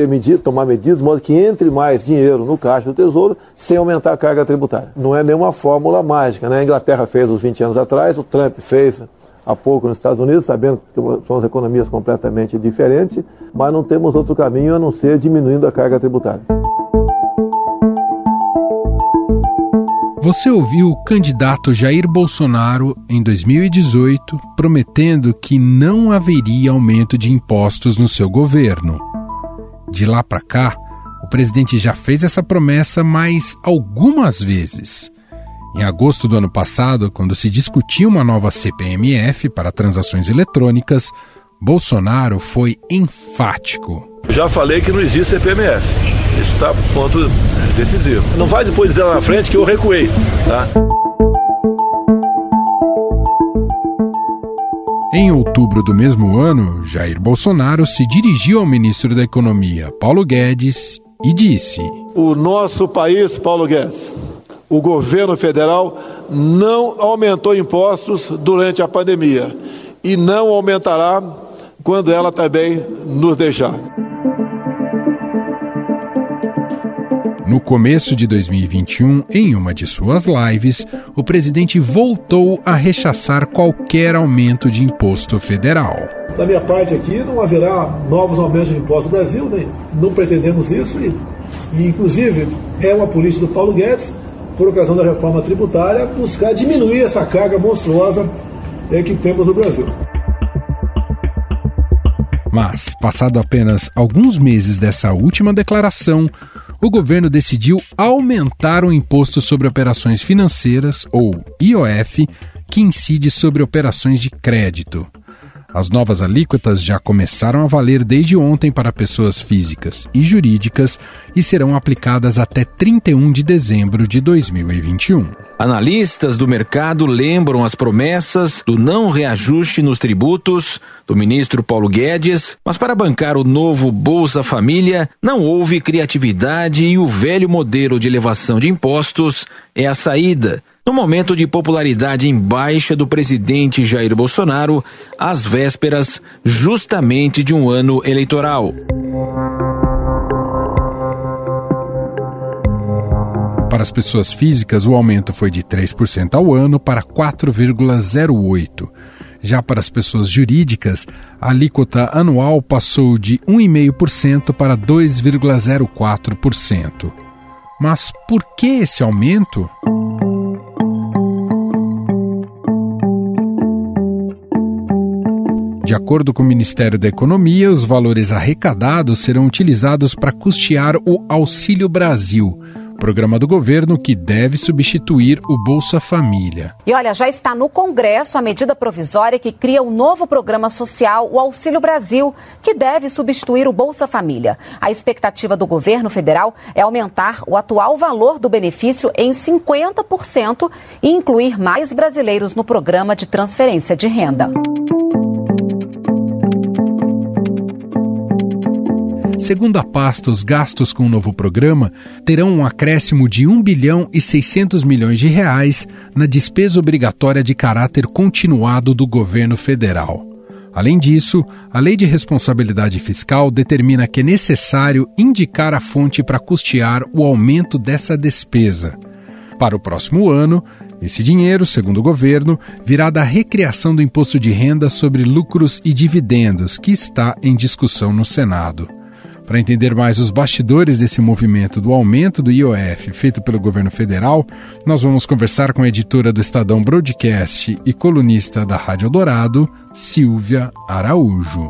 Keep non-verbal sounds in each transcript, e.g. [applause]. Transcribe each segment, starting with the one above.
ter medido, tomar medidas de modo que entre mais dinheiro no caixa do Tesouro sem aumentar a carga tributária. Não é nenhuma fórmula mágica. Né? A Inglaterra fez uns 20 anos atrás, o Trump fez há pouco nos Estados Unidos, sabendo que são as economias completamente diferentes, mas não temos outro caminho a não ser diminuindo a carga tributária. Você ouviu o candidato Jair Bolsonaro em 2018 prometendo que não haveria aumento de impostos no seu governo. De lá para cá, o presidente já fez essa promessa mais algumas vezes. Em agosto do ano passado, quando se discutia uma nova CPMF para transações eletrônicas, Bolsonaro foi enfático. Já falei que não existe CPMF. Isso está ponto decisivo. Não vai depois dizer lá na frente que eu recuei, tá? Em outubro do mesmo ano, Jair Bolsonaro se dirigiu ao ministro da Economia, Paulo Guedes, e disse: O nosso país, Paulo Guedes, o governo federal não aumentou impostos durante a pandemia e não aumentará quando ela também nos deixar. No começo de 2021, em uma de suas lives, o presidente voltou a rechaçar qualquer aumento de imposto federal. Da minha parte aqui, não haverá novos aumentos de imposto no Brasil, nem, não pretendemos isso e, e, inclusive, é uma política do Paulo Guedes, por ocasião da reforma tributária, buscar diminuir essa carga monstruosa é, que temos no Brasil. Mas, passado apenas alguns meses dessa última declaração, o governo decidiu aumentar o imposto sobre operações financeiras, ou IOF, que incide sobre operações de crédito. As novas alíquotas já começaram a valer desde ontem para pessoas físicas e jurídicas e serão aplicadas até 31 de dezembro de 2021. Analistas do mercado lembram as promessas do não reajuste nos tributos do ministro Paulo Guedes, mas para bancar o novo Bolsa Família não houve criatividade e o velho modelo de elevação de impostos é a saída no momento de popularidade em baixa do presidente Jair Bolsonaro, às vésperas justamente de um ano eleitoral. Para as pessoas físicas, o aumento foi de 3% ao ano para 4,08%. Já para as pessoas jurídicas, a alíquota anual passou de 1,5% para 2,04%. Mas por que esse aumento? De acordo com o Ministério da Economia, os valores arrecadados serão utilizados para custear o Auxílio Brasil, programa do governo que deve substituir o Bolsa Família. E olha, já está no Congresso a medida provisória que cria um novo programa social, o Auxílio Brasil, que deve substituir o Bolsa Família. A expectativa do governo federal é aumentar o atual valor do benefício em 50% e incluir mais brasileiros no programa de transferência de renda. Segundo a pasta, os gastos com o novo programa terão um acréscimo de 1 bilhão e 600 milhões de reais na despesa obrigatória de caráter continuado do governo federal. Além disso, a Lei de Responsabilidade Fiscal determina que é necessário indicar a fonte para custear o aumento dessa despesa. Para o próximo ano, esse dinheiro, segundo o governo, virá da recriação do imposto de renda sobre lucros e dividendos, que está em discussão no Senado. Para entender mais os bastidores desse movimento do aumento do IOF feito pelo governo federal, nós vamos conversar com a editora do Estadão Broadcast e colunista da Rádio Dourado, Silvia Araújo.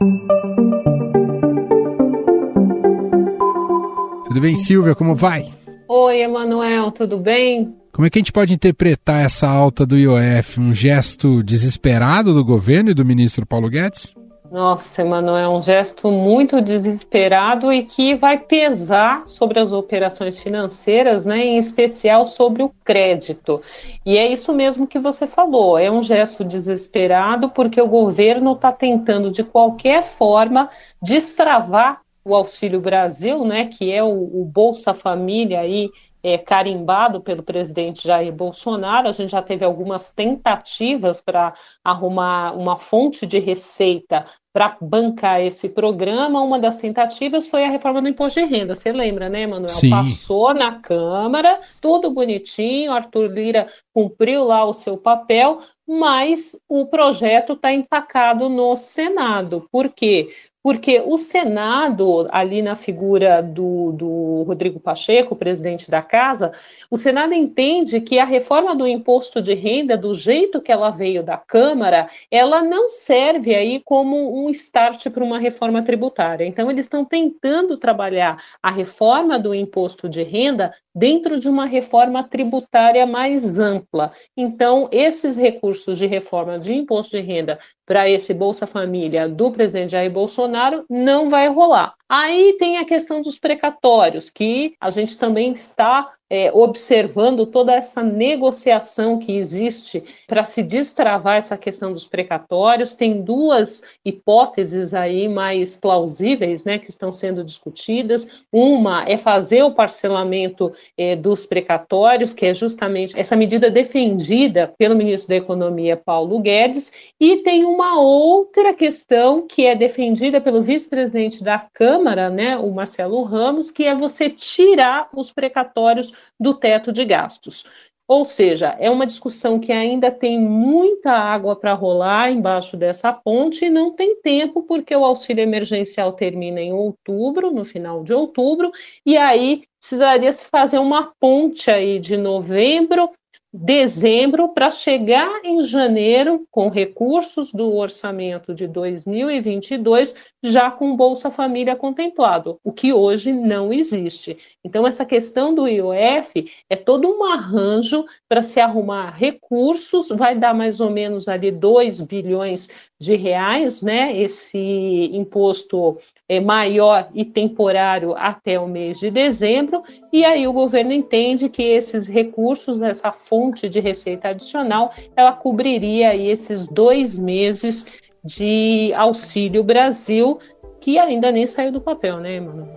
Tudo bem, Silvia? Como vai? Oi, Emanuel, tudo bem? Como é que a gente pode interpretar essa alta do IOF? Um gesto desesperado do governo e do ministro Paulo Guedes? Nossa, Emanuel, é um gesto muito desesperado e que vai pesar sobre as operações financeiras, né, em especial sobre o crédito. E é isso mesmo que você falou, é um gesto desesperado porque o governo está tentando de qualquer forma destravar o Auxílio Brasil, né, que é o, o Bolsa Família aí é, carimbado pelo presidente Jair Bolsonaro. A gente já teve algumas tentativas para arrumar uma fonte de receita para bancar esse programa. Uma das tentativas foi a reforma do imposto de renda. Você lembra, né, Manuel? Sim. Passou na Câmara, tudo bonitinho, Arthur Lira cumpriu lá o seu papel, mas o projeto está empacado no Senado. Por quê? Porque o Senado, ali na figura do, do, Rodrigo Pacheco, presidente da casa, o Senado entende que a reforma do imposto de renda, do jeito que ela veio da Câmara, ela não serve aí como um start para uma reforma tributária. Então, eles estão tentando trabalhar a reforma do imposto de renda dentro de uma reforma tributária mais ampla. Então, esses recursos de reforma de imposto de renda para esse Bolsa Família do presidente Jair Bolsonaro não vai rolar. Aí tem a questão dos precatórios, que a gente também está é, observando toda essa negociação que existe para se destravar essa questão dos precatórios. Tem duas hipóteses aí mais plausíveis né, que estão sendo discutidas. Uma é fazer o parcelamento é, dos precatórios, que é justamente essa medida defendida pelo ministro da Economia, Paulo Guedes, e tem uma outra questão que é defendida pelo vice-presidente da Câmara né, o Marcelo Ramos, que é você tirar os precatórios do teto de gastos. Ou seja, é uma discussão que ainda tem muita água para rolar embaixo dessa ponte e não tem tempo, porque o auxílio emergencial termina em outubro, no final de outubro, e aí precisaria se fazer uma ponte aí de novembro dezembro para chegar em janeiro com recursos do orçamento de 2022 já com Bolsa Família contemplado, o que hoje não existe. Então essa questão do IOF é todo um arranjo para se arrumar recursos, vai dar mais ou menos ali 2 bilhões de reais, né? Esse imposto é, maior e temporário até o mês de dezembro, e aí o governo entende que esses recursos, essa fonte de receita adicional, ela cobriria aí esses dois meses de Auxílio Brasil, que ainda nem saiu do papel, né, mano?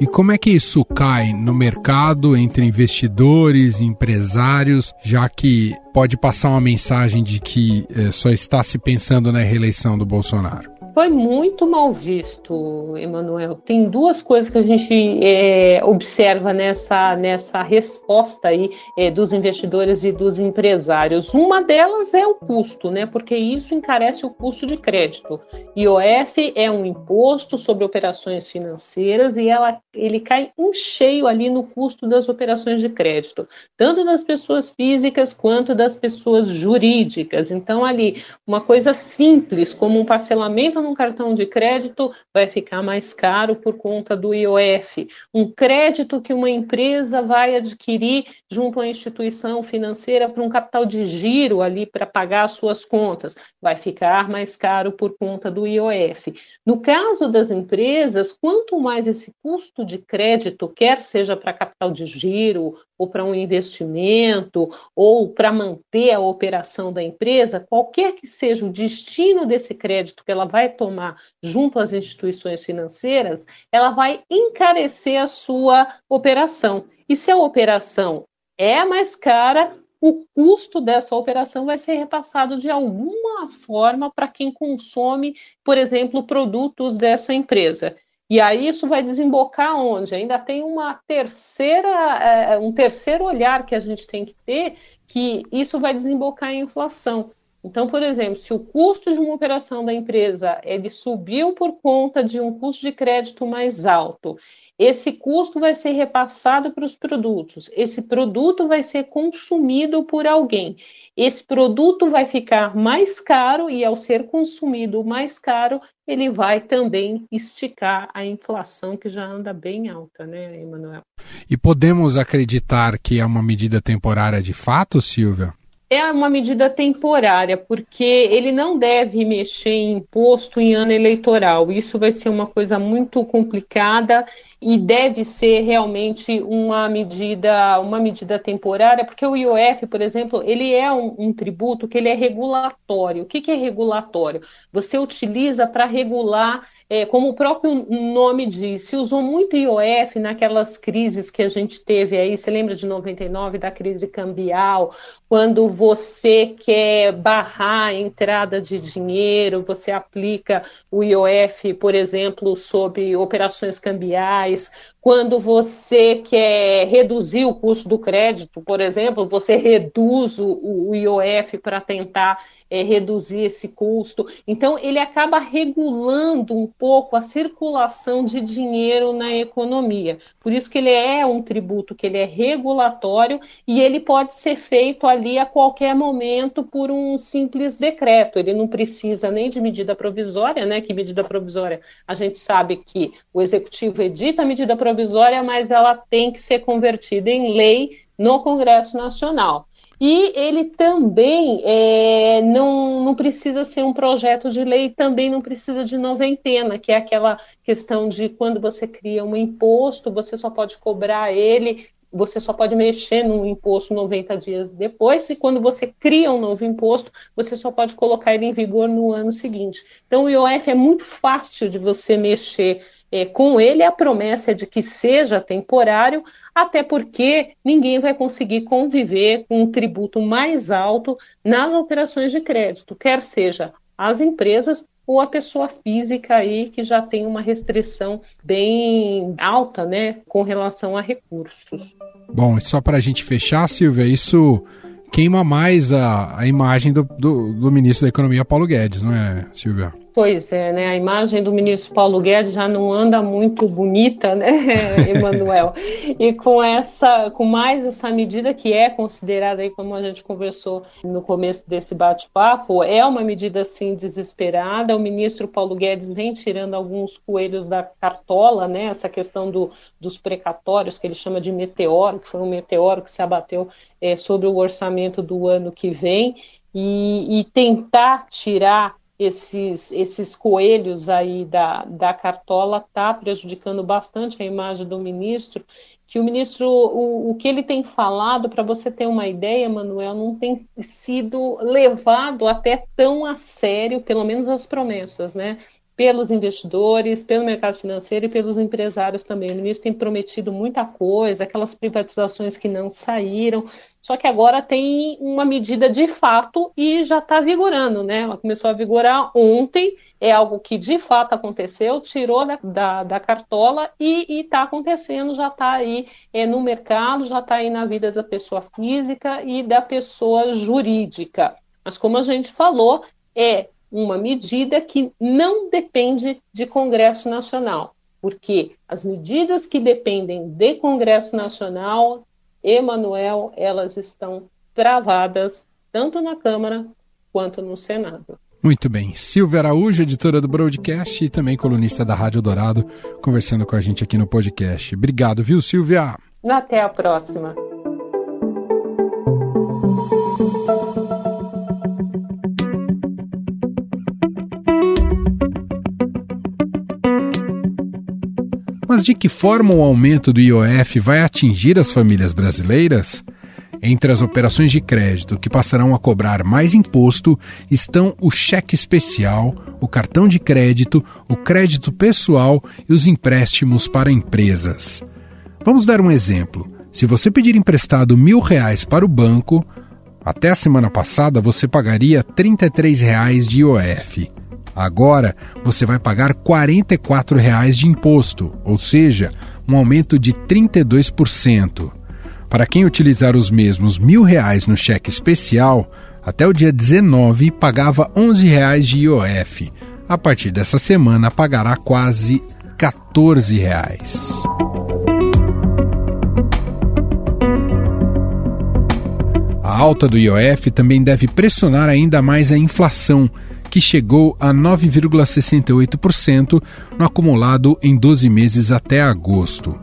E como é que isso cai no mercado entre investidores, empresários, já que pode passar uma mensagem de que é, só está se pensando na reeleição do Bolsonaro? Foi muito mal visto, Emanuel. Tem duas coisas que a gente é, observa nessa, nessa resposta aí é, dos investidores e dos empresários. Uma delas é o custo, né? Porque isso encarece o custo de crédito. IOF é um imposto sobre operações financeiras e ela, ele cai em cheio ali no custo das operações de crédito, tanto das pessoas físicas quanto das pessoas jurídicas. Então, ali, uma coisa simples, como um parcelamento um cartão de crédito vai ficar mais caro por conta do IOF. Um crédito que uma empresa vai adquirir junto à instituição financeira para um capital de giro ali para pagar as suas contas, vai ficar mais caro por conta do IOF. No caso das empresas, quanto mais esse custo de crédito, quer seja para capital de giro ou para um investimento ou para manter a operação da empresa, qualquer que seja o destino desse crédito que ela vai tomar junto às instituições financeiras, ela vai encarecer a sua operação. E se a operação é mais cara, o custo dessa operação vai ser repassado de alguma forma para quem consome, por exemplo, produtos dessa empresa. E aí isso vai desembocar onde? Ainda tem uma terceira, é, um terceiro olhar que a gente tem que ter, que isso vai desembocar em inflação. Então, por exemplo, se o custo de uma operação da empresa ele subiu por conta de um custo de crédito mais alto, esse custo vai ser repassado para os produtos. Esse produto vai ser consumido por alguém. Esse produto vai ficar mais caro e, ao ser consumido mais caro, ele vai também esticar a inflação que já anda bem alta, né, Emanuel? E podemos acreditar que é uma medida temporária de fato, Silvia? É uma medida temporária, porque ele não deve mexer em imposto em ano eleitoral. Isso vai ser uma coisa muito complicada e deve ser realmente uma medida, uma medida temporária, porque o IOF, por exemplo, ele é um, um tributo que ele é regulatório. O que, que é regulatório? Você utiliza para regular é, como o próprio nome diz, se usou muito IOF naquelas crises que a gente teve aí, você lembra de 99, da crise cambial, quando você quer barrar a entrada de dinheiro, você aplica o IOF, por exemplo, sobre operações cambiais, quando você quer reduzir o custo do crédito, por exemplo, você reduz o, o IOF para tentar é, reduzir esse custo. Então, ele acaba regulando um pouco a circulação de dinheiro na economia. Por isso que ele é um tributo que ele é regulatório e ele pode ser feito ali a qualquer momento por um simples decreto. Ele não precisa nem de medida provisória, né? Que medida provisória a gente sabe que o executivo edita a medida provisória provisória, mas ela tem que ser convertida em lei no Congresso Nacional. E ele também é, não, não precisa ser um projeto de lei, também não precisa de noventena, que é aquela questão de quando você cria um imposto, você só pode cobrar ele você só pode mexer no imposto 90 dias depois, e quando você cria um novo imposto, você só pode colocar ele em vigor no ano seguinte. Então, o IOF é muito fácil de você mexer é, com ele, a promessa é de que seja temporário, até porque ninguém vai conseguir conviver com um tributo mais alto nas operações de crédito, quer seja as empresas ou a pessoa física aí que já tem uma restrição bem alta, né, com relação a recursos. Bom, só para a gente fechar, Silvia, isso queima mais a, a imagem do, do, do ministro da Economia, Paulo Guedes, não é, Silvia? Pois é, né? A imagem do ministro Paulo Guedes já não anda muito bonita, né, [laughs] Emanuel? e com essa, com mais essa medida que é considerada aí, como a gente conversou no começo desse bate-papo, é uma medida assim desesperada. O ministro Paulo Guedes vem tirando alguns coelhos da cartola, né? Essa questão do, dos precatórios que ele chama de meteoro, que foi um meteoro que se abateu é, sobre o orçamento do ano que vem. E, e tentar tirar esses, esses coelhos aí da, da cartola está prejudicando bastante a imagem do ministro, que o ministro, o, o que ele tem falado, para você ter uma ideia, Manuel, não tem sido levado até tão a sério, pelo menos as promessas, né? Pelos investidores, pelo mercado financeiro e pelos empresários também. O ministro tem prometido muita coisa, aquelas privatizações que não saíram, só que agora tem uma medida de fato e já está vigorando, né? Ela começou a vigorar ontem, é algo que de fato aconteceu, tirou da, da, da cartola e está acontecendo, já está aí é, no mercado, já está aí na vida da pessoa física e da pessoa jurídica. Mas como a gente falou, é uma medida que não depende de Congresso Nacional, porque as medidas que dependem de Congresso Nacional, Emanuel, elas estão travadas tanto na Câmara quanto no Senado. Muito bem. Silvia Araújo, editora do Broadcast e também colunista da Rádio Dourado, conversando com a gente aqui no podcast. Obrigado, viu, Silvia? Até a próxima. Mas de que forma o aumento do IOF vai atingir as famílias brasileiras? Entre as operações de crédito que passarão a cobrar mais imposto estão o cheque especial, o cartão de crédito, o crédito pessoal e os empréstimos para empresas. Vamos dar um exemplo. Se você pedir emprestado mil reais para o banco, até a semana passada você pagaria 33 reais de IOF. Agora você vai pagar 44 reais de imposto, ou seja, um aumento de 32%. Para quem utilizar os mesmos mil reais no cheque especial, até o dia 19 pagava 11 reais de IOF. A partir dessa semana pagará quase 14 reais. A alta do IOF também deve pressionar ainda mais a inflação, que chegou a 9,68% no acumulado em 12 meses até agosto.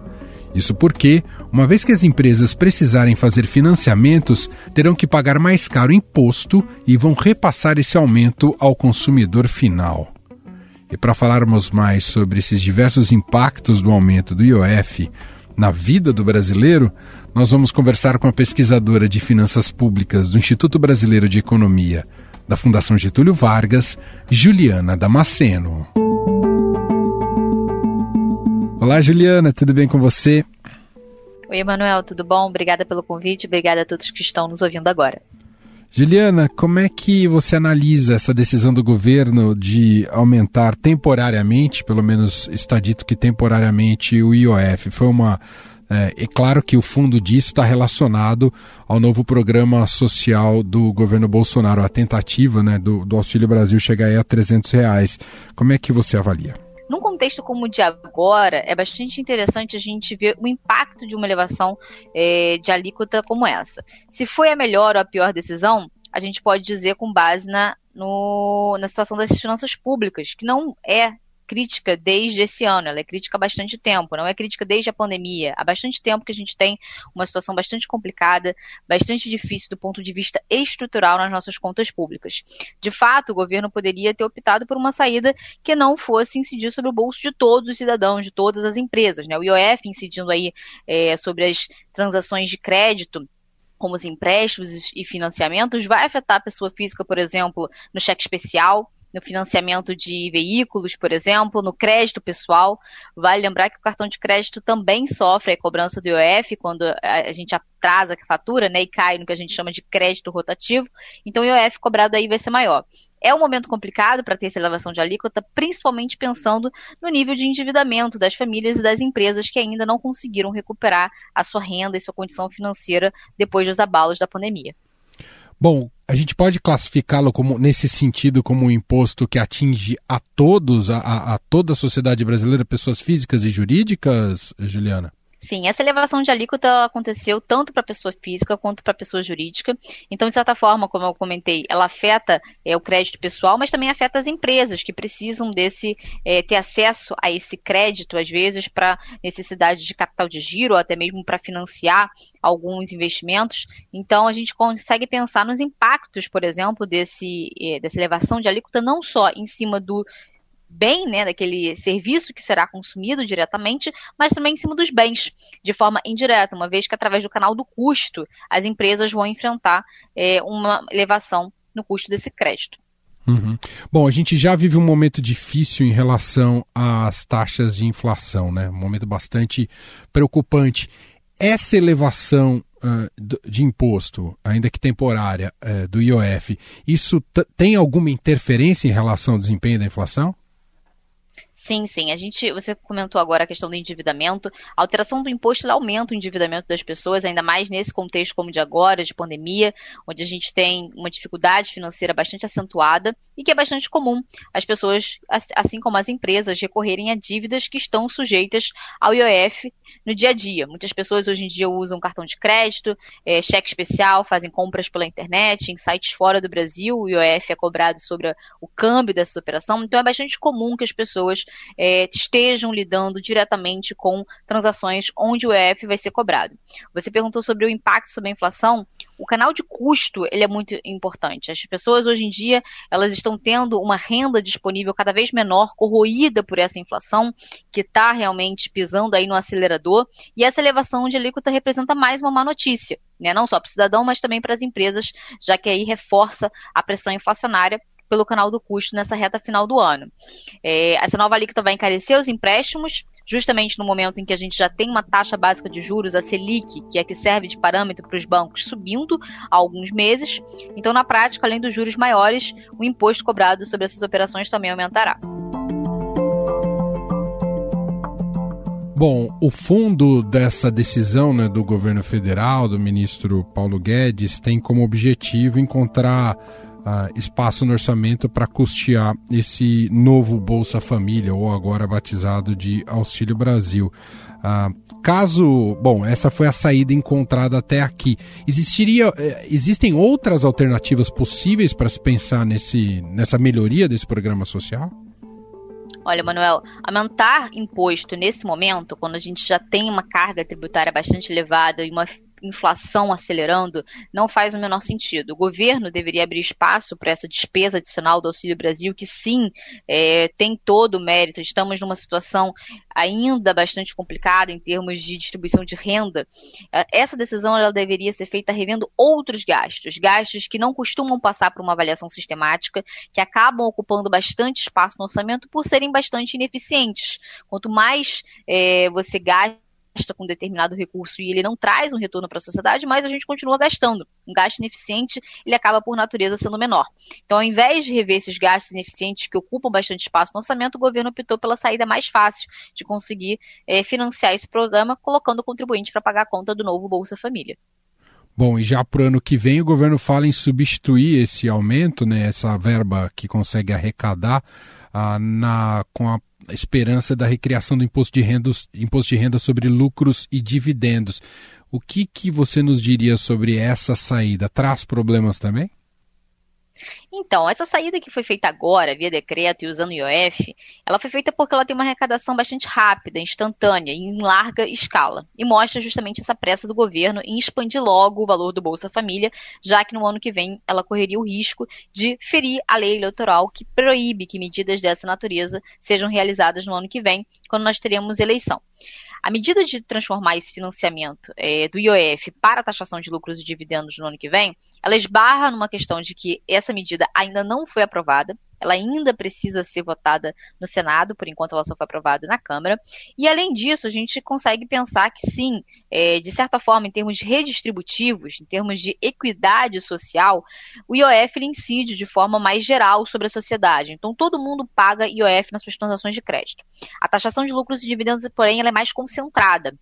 Isso porque Uma vez que as empresas precisarem fazer financiamentos, terão que pagar mais caro imposto e vão repassar esse aumento ao consumidor final. E para falarmos mais sobre esses diversos impactos do aumento do IOF na vida do brasileiro, nós vamos conversar com a pesquisadora de finanças públicas do Instituto Brasileiro de Economia, da Fundação Getúlio Vargas, Juliana Damasceno. Olá, Juliana, tudo bem com você? Oi, Emanuel, tudo bom? Obrigada pelo convite, obrigada a todos que estão nos ouvindo agora. Juliana, como é que você analisa essa decisão do governo de aumentar temporariamente, pelo menos está dito que temporariamente, o IOF? Foi uma. É, é claro que o fundo disso está relacionado ao novo programa social do governo Bolsonaro, a tentativa né, do, do Auxílio Brasil chegar aí a 300 reais. Como é que você avalia? Num contexto como o de agora, é bastante interessante a gente ver o impacto de uma elevação é, de alíquota como essa. Se foi a melhor ou a pior decisão, a gente pode dizer com base na, no, na situação das finanças públicas, que não é crítica desde esse ano, ela é crítica há bastante tempo, não é crítica desde a pandemia. Há bastante tempo que a gente tem uma situação bastante complicada, bastante difícil do ponto de vista estrutural nas nossas contas públicas. De fato, o governo poderia ter optado por uma saída que não fosse incidir sobre o bolso de todos os cidadãos, de todas as empresas. Né? O IOF incidindo aí é, sobre as transações de crédito como os empréstimos e financiamentos, vai afetar a pessoa física, por exemplo, no cheque especial, no financiamento de veículos, por exemplo, no crédito pessoal. Vale lembrar que o cartão de crédito também sofre a cobrança do IOF quando a gente atrasa a fatura né, e cai no que a gente chama de crédito rotativo. Então o IOF cobrado aí vai ser maior. É um momento complicado para ter essa elevação de alíquota, principalmente pensando no nível de endividamento das famílias e das empresas que ainda não conseguiram recuperar a sua renda e sua condição financeira depois dos abalos da pandemia. Bom, a gente pode classificá-lo como nesse sentido como um imposto que atinge a todos, a, a toda a sociedade brasileira, pessoas físicas e jurídicas, Juliana? Sim, essa elevação de alíquota aconteceu tanto para pessoa física quanto para pessoa jurídica. Então, de certa forma, como eu comentei, ela afeta é, o crédito pessoal, mas também afeta as empresas que precisam desse é, ter acesso a esse crédito, às vezes, para necessidade de capital de giro, ou até mesmo para financiar alguns investimentos. Então, a gente consegue pensar nos impactos, por exemplo, desse, é, dessa elevação de alíquota, não só em cima do bem, né, daquele serviço que será consumido diretamente, mas também em cima dos bens, de forma indireta, uma vez que através do canal do custo as empresas vão enfrentar é, uma elevação no custo desse crédito. Uhum. Bom, a gente já vive um momento difícil em relação às taxas de inflação, né? Um momento bastante preocupante. Essa elevação uh, de imposto, ainda que temporária, uh, do IOF, isso tem alguma interferência em relação ao desempenho da inflação? Sim, sim. A gente, você comentou agora a questão do endividamento. A alteração do imposto aumenta o endividamento das pessoas, ainda mais nesse contexto como de agora, de pandemia, onde a gente tem uma dificuldade financeira bastante acentuada e que é bastante comum as pessoas, assim como as empresas, recorrerem a dívidas que estão sujeitas ao IOF no dia a dia. Muitas pessoas hoje em dia usam cartão de crédito, é, cheque especial, fazem compras pela internet, em sites fora do Brasil, o IOF é cobrado sobre o câmbio dessa operação, então é bastante comum que as pessoas é, estejam lidando diretamente com transações onde o EF vai ser cobrado. Você perguntou sobre o impacto sobre a inflação. O canal de custo ele é muito importante. As pessoas hoje em dia elas estão tendo uma renda disponível cada vez menor, corroída por essa inflação que está realmente pisando aí no acelerador. E essa elevação de alíquota representa mais uma má notícia, né? não só para o cidadão, mas também para as empresas, já que aí reforça a pressão inflacionária pelo canal do custo nessa reta final do ano. É, essa nova alíquota vai encarecer os empréstimos, justamente no momento em que a gente já tem uma taxa básica de juros, a Selic, que é que serve de parâmetro para os bancos, subindo há alguns meses. Então, na prática, além dos juros maiores, o imposto cobrado sobre essas operações também aumentará. Bom, o fundo dessa decisão né, do governo federal, do ministro Paulo Guedes, tem como objetivo encontrar uh, espaço no orçamento para custear esse novo Bolsa Família, ou agora batizado de Auxílio Brasil. Uh, caso, bom, essa foi a saída encontrada até aqui. Existiria, eh, existem outras alternativas possíveis para se pensar nesse, nessa melhoria desse programa social? Olha, Manuel, aumentar imposto nesse momento, quando a gente já tem uma carga tributária bastante elevada e uma inflação acelerando, não faz o menor sentido. O governo deveria abrir espaço para essa despesa adicional do Auxílio Brasil, que sim, é, tem todo o mérito. Estamos numa situação ainda bastante complicada em termos de distribuição de renda. É, essa decisão ela deveria ser feita revendo outros gastos, gastos que não costumam passar por uma avaliação sistemática, que acabam ocupando bastante espaço no orçamento por serem bastante ineficientes. Quanto mais é, você gasta, gasta com determinado recurso e ele não traz um retorno para a sociedade, mas a gente continua gastando. Um gasto ineficiente, ele acaba por natureza sendo menor. Então, ao invés de rever esses gastos ineficientes que ocupam bastante espaço no orçamento, o governo optou pela saída mais fácil de conseguir é, financiar esse programa, colocando o contribuinte para pagar a conta do novo Bolsa Família. Bom, e já para o ano que vem o governo fala em substituir esse aumento, né, essa verba que consegue arrecadar ah, na, com a esperança da recriação do imposto de, renda, imposto de renda sobre lucros e dividendos. O que, que você nos diria sobre essa saída? Traz problemas também? Então, essa saída que foi feita agora, via decreto e usando o IOF, ela foi feita porque ela tem uma arrecadação bastante rápida, instantânea, em larga escala. E mostra justamente essa pressa do governo em expandir logo o valor do Bolsa Família, já que no ano que vem ela correria o risco de ferir a lei eleitoral que proíbe que medidas dessa natureza sejam realizadas no ano que vem, quando nós teremos eleição. A medida de transformar esse financiamento é, do IOF para a taxação de lucros e dividendos no ano que vem, ela esbarra numa questão de que essa medida ainda não foi aprovada, ela ainda precisa ser votada no Senado, por enquanto ela só foi aprovada na Câmara. E além disso, a gente consegue pensar que sim, é, de certa forma, em termos redistributivos, em termos de equidade social, o IOF incide de forma mais geral sobre a sociedade. Então todo mundo paga IOF nas suas transações de crédito. A taxação de lucros e dividendos, porém, ela é mais concentrada.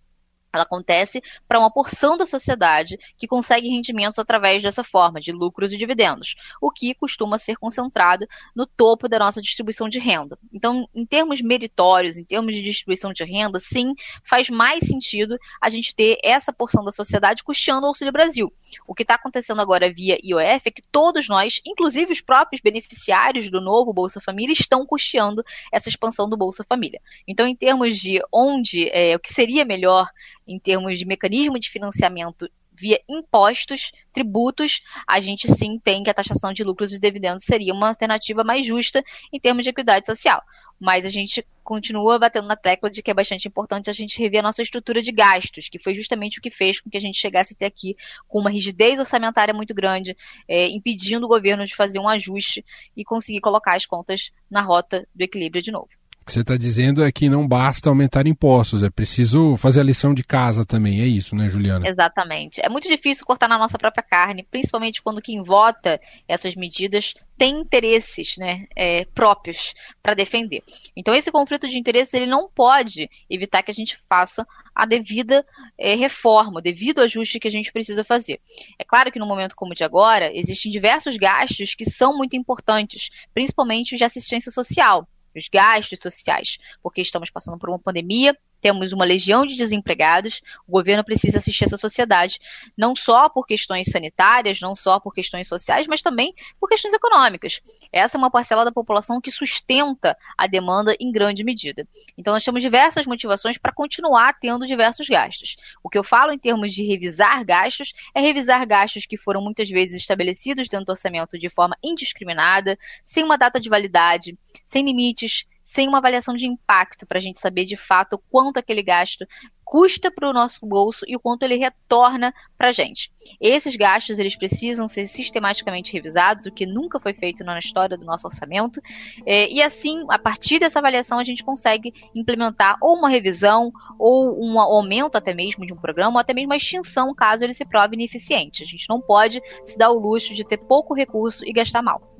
Ela acontece para uma porção da sociedade que consegue rendimentos através dessa forma, de lucros e dividendos, o que costuma ser concentrado no topo da nossa distribuição de renda. Então, em termos meritórios, em termos de distribuição de renda, sim, faz mais sentido a gente ter essa porção da sociedade custeando o Auxílio Brasil. O que está acontecendo agora via IOF é que todos nós, inclusive os próprios beneficiários do novo Bolsa Família, estão custeando essa expansão do Bolsa Família. Então, em termos de onde, é, o que seria melhor em termos de mecanismo de financiamento via impostos, tributos, a gente sim tem que a taxação de lucros e dividendos seria uma alternativa mais justa em termos de equidade social. Mas a gente continua batendo na tecla de que é bastante importante a gente rever a nossa estrutura de gastos, que foi justamente o que fez com que a gente chegasse até aqui com uma rigidez orçamentária muito grande, é, impedindo o governo de fazer um ajuste e conseguir colocar as contas na rota do equilíbrio de novo. O que você está dizendo é que não basta aumentar impostos, é preciso fazer a lição de casa também, é isso, né, Juliana? Exatamente. É muito difícil cortar na nossa própria carne, principalmente quando quem vota essas medidas tem interesses né, é, próprios para defender. Então, esse conflito de interesses ele não pode evitar que a gente faça a devida é, reforma, o devido ajuste que a gente precisa fazer. É claro que no momento como o de agora, existem diversos gastos que são muito importantes, principalmente os de assistência social os gastos sociais, porque estamos passando por uma pandemia, temos uma legião de desempregados, o governo precisa assistir essa sociedade, não só por questões sanitárias, não só por questões sociais, mas também por questões econômicas. Essa é uma parcela da população que sustenta a demanda em grande medida. Então, nós temos diversas motivações para continuar tendo diversos gastos. O que eu falo em termos de revisar gastos é revisar gastos que foram muitas vezes estabelecidos dentro do orçamento de forma indiscriminada, sem uma data de validade, sem limites, sem uma avaliação de impacto para a gente saber de fato quanto aquele gasto custa para o nosso bolso e o quanto ele retorna para a gente. Esses gastos eles precisam ser sistematicamente revisados, o que nunca foi feito na história do nosso orçamento, é, e assim, a partir dessa avaliação, a gente consegue implementar ou uma revisão, ou um aumento até mesmo de um programa, ou até mesmo a extinção, caso ele se prove ineficiente. A gente não pode se dar o luxo de ter pouco recurso e gastar mal.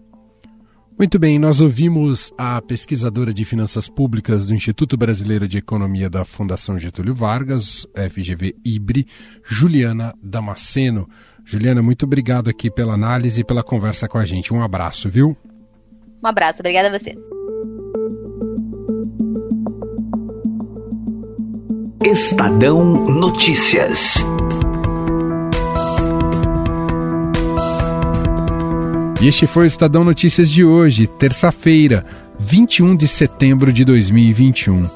Muito bem, nós ouvimos a pesquisadora de finanças públicas do Instituto Brasileiro de Economia da Fundação Getúlio Vargas, FGV IBRE, Juliana Damasceno. Juliana, muito obrigado aqui pela análise e pela conversa com a gente. Um abraço, viu? Um abraço, obrigada a você. Estadão Notícias. E este foi o Estadão Notícias de hoje, terça-feira, 21 de setembro de 2021. A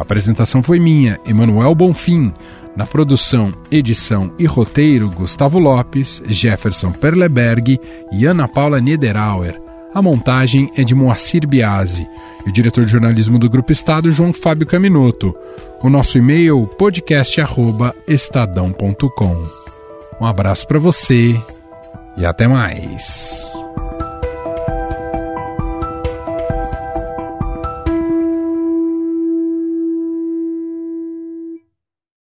apresentação foi minha, Emanuel Bonfim. Na produção, edição e roteiro, Gustavo Lopes, Jefferson Perleberg e Ana Paula Niederauer. A montagem é de Moacir Biasi. E o diretor de jornalismo do Grupo Estado, João Fábio Caminoto. O nosso e-mail, podcast.estadão.com. Um abraço para você e até mais.